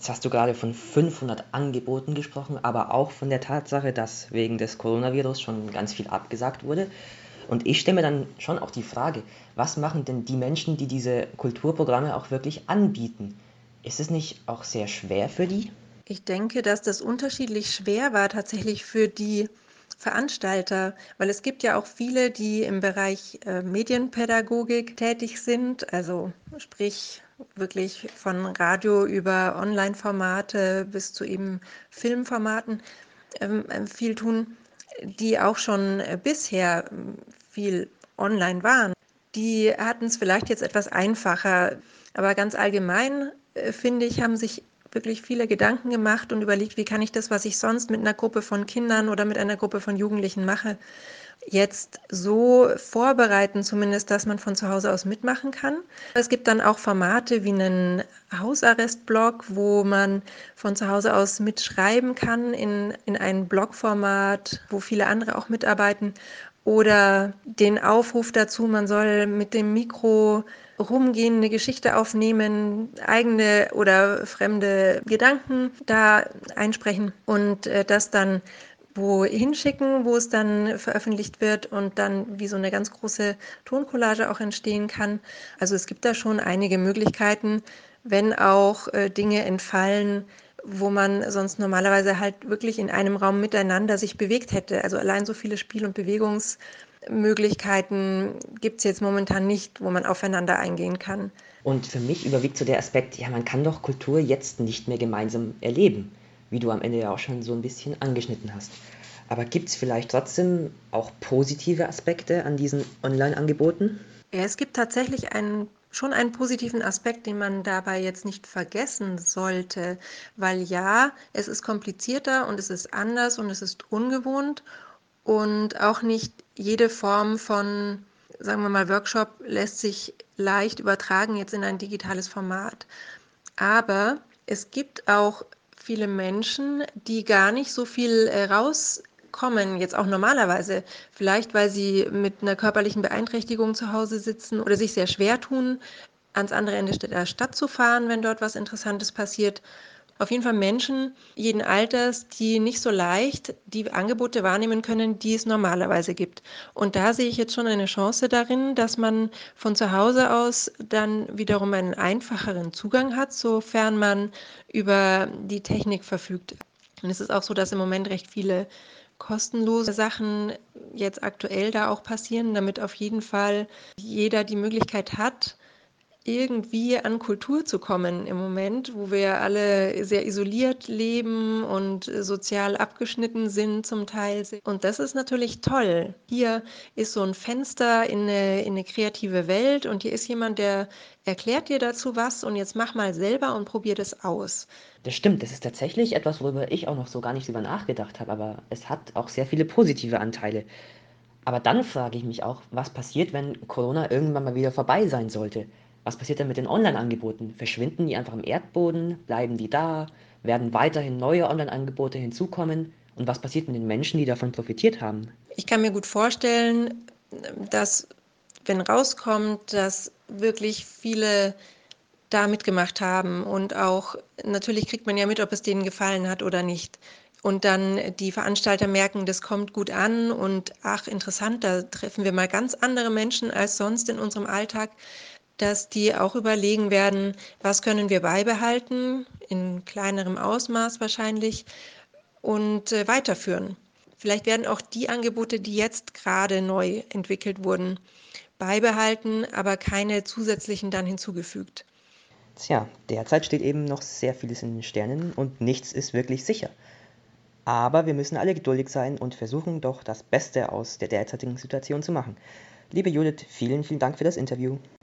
Jetzt hast du gerade von 500 Angeboten gesprochen, aber auch von der Tatsache, dass wegen des Coronavirus schon ganz viel abgesagt wurde. Und ich stelle mir dann schon auch die Frage, was machen denn die Menschen, die diese Kulturprogramme auch wirklich anbieten? Ist es nicht auch sehr schwer für die? Ich denke, dass das unterschiedlich schwer war tatsächlich für die Veranstalter, weil es gibt ja auch viele, die im Bereich äh, Medienpädagogik tätig sind, also sprich wirklich von Radio über Online-Formate bis zu eben Filmformaten ähm, ähm viel tun, die auch schon äh, bisher ähm, viel online waren. Die hatten es vielleicht jetzt etwas einfacher, aber ganz allgemein äh, finde ich, haben sich wirklich viele Gedanken gemacht und überlegt, wie kann ich das, was ich sonst mit einer Gruppe von Kindern oder mit einer Gruppe von Jugendlichen mache, jetzt so vorbereiten, zumindest, dass man von zu Hause aus mitmachen kann. Es gibt dann auch Formate wie einen Hausarrestblog, wo man von zu Hause aus mitschreiben kann in, in ein Blogformat, wo viele andere auch mitarbeiten. Oder den Aufruf dazu, man soll mit dem Mikro rumgehen, eine Geschichte aufnehmen, eigene oder fremde Gedanken da einsprechen und äh, das dann wo hinschicken, wo es dann veröffentlicht wird und dann wie so eine ganz große Toncollage auch entstehen kann. Also es gibt da schon einige Möglichkeiten, wenn auch äh, Dinge entfallen, wo man sonst normalerweise halt wirklich in einem Raum miteinander sich bewegt hätte. Also allein so viele Spiel- und Bewegungs- Möglichkeiten gibt es jetzt momentan nicht, wo man aufeinander eingehen kann. Und für mich überwiegt so der Aspekt, ja, man kann doch Kultur jetzt nicht mehr gemeinsam erleben, wie du am Ende ja auch schon so ein bisschen angeschnitten hast. Aber gibt es vielleicht trotzdem auch positive Aspekte an diesen Online-Angeboten? Ja, es gibt tatsächlich einen, schon einen positiven Aspekt, den man dabei jetzt nicht vergessen sollte, weil ja, es ist komplizierter und es ist anders und es ist ungewohnt und auch nicht jede Form von, sagen wir mal, Workshop lässt sich leicht übertragen jetzt in ein digitales Format. Aber es gibt auch viele Menschen, die gar nicht so viel äh, rauskommen, jetzt auch normalerweise. Vielleicht, weil sie mit einer körperlichen Beeinträchtigung zu Hause sitzen oder sich sehr schwer tun, ans andere Ende der Stadt zu fahren, wenn dort was Interessantes passiert auf jeden Fall Menschen jeden Alters, die nicht so leicht die Angebote wahrnehmen können, die es normalerweise gibt. Und da sehe ich jetzt schon eine Chance darin, dass man von zu Hause aus dann wiederum einen einfacheren Zugang hat, sofern man über die Technik verfügt. Und es ist auch so, dass im Moment recht viele kostenlose Sachen jetzt aktuell da auch passieren, damit auf jeden Fall jeder die Möglichkeit hat, irgendwie an Kultur zu kommen im Moment, wo wir alle sehr isoliert leben und sozial abgeschnitten sind zum Teil. Und das ist natürlich toll. Hier ist so ein Fenster in eine, in eine kreative Welt und hier ist jemand, der erklärt dir dazu was und jetzt mach mal selber und probier das aus. Das stimmt, das ist tatsächlich etwas, worüber ich auch noch so gar nicht drüber nachgedacht habe, aber es hat auch sehr viele positive Anteile. Aber dann frage ich mich auch, was passiert, wenn Corona irgendwann mal wieder vorbei sein sollte? Was passiert denn mit den Online-Angeboten? Verschwinden die einfach im Erdboden? Bleiben die da? Werden weiterhin neue Online-Angebote hinzukommen? Und was passiert mit den Menschen, die davon profitiert haben? Ich kann mir gut vorstellen, dass, wenn rauskommt, dass wirklich viele da mitgemacht haben und auch natürlich kriegt man ja mit, ob es denen gefallen hat oder nicht. Und dann die Veranstalter merken, das kommt gut an und ach, interessant, da treffen wir mal ganz andere Menschen als sonst in unserem Alltag dass die auch überlegen werden, was können wir beibehalten, in kleinerem Ausmaß wahrscheinlich, und äh, weiterführen. Vielleicht werden auch die Angebote, die jetzt gerade neu entwickelt wurden, beibehalten, aber keine zusätzlichen dann hinzugefügt. Tja, derzeit steht eben noch sehr vieles in den Sternen und nichts ist wirklich sicher. Aber wir müssen alle geduldig sein und versuchen doch das Beste aus der derzeitigen Situation zu machen. Liebe Judith, vielen, vielen Dank für das Interview.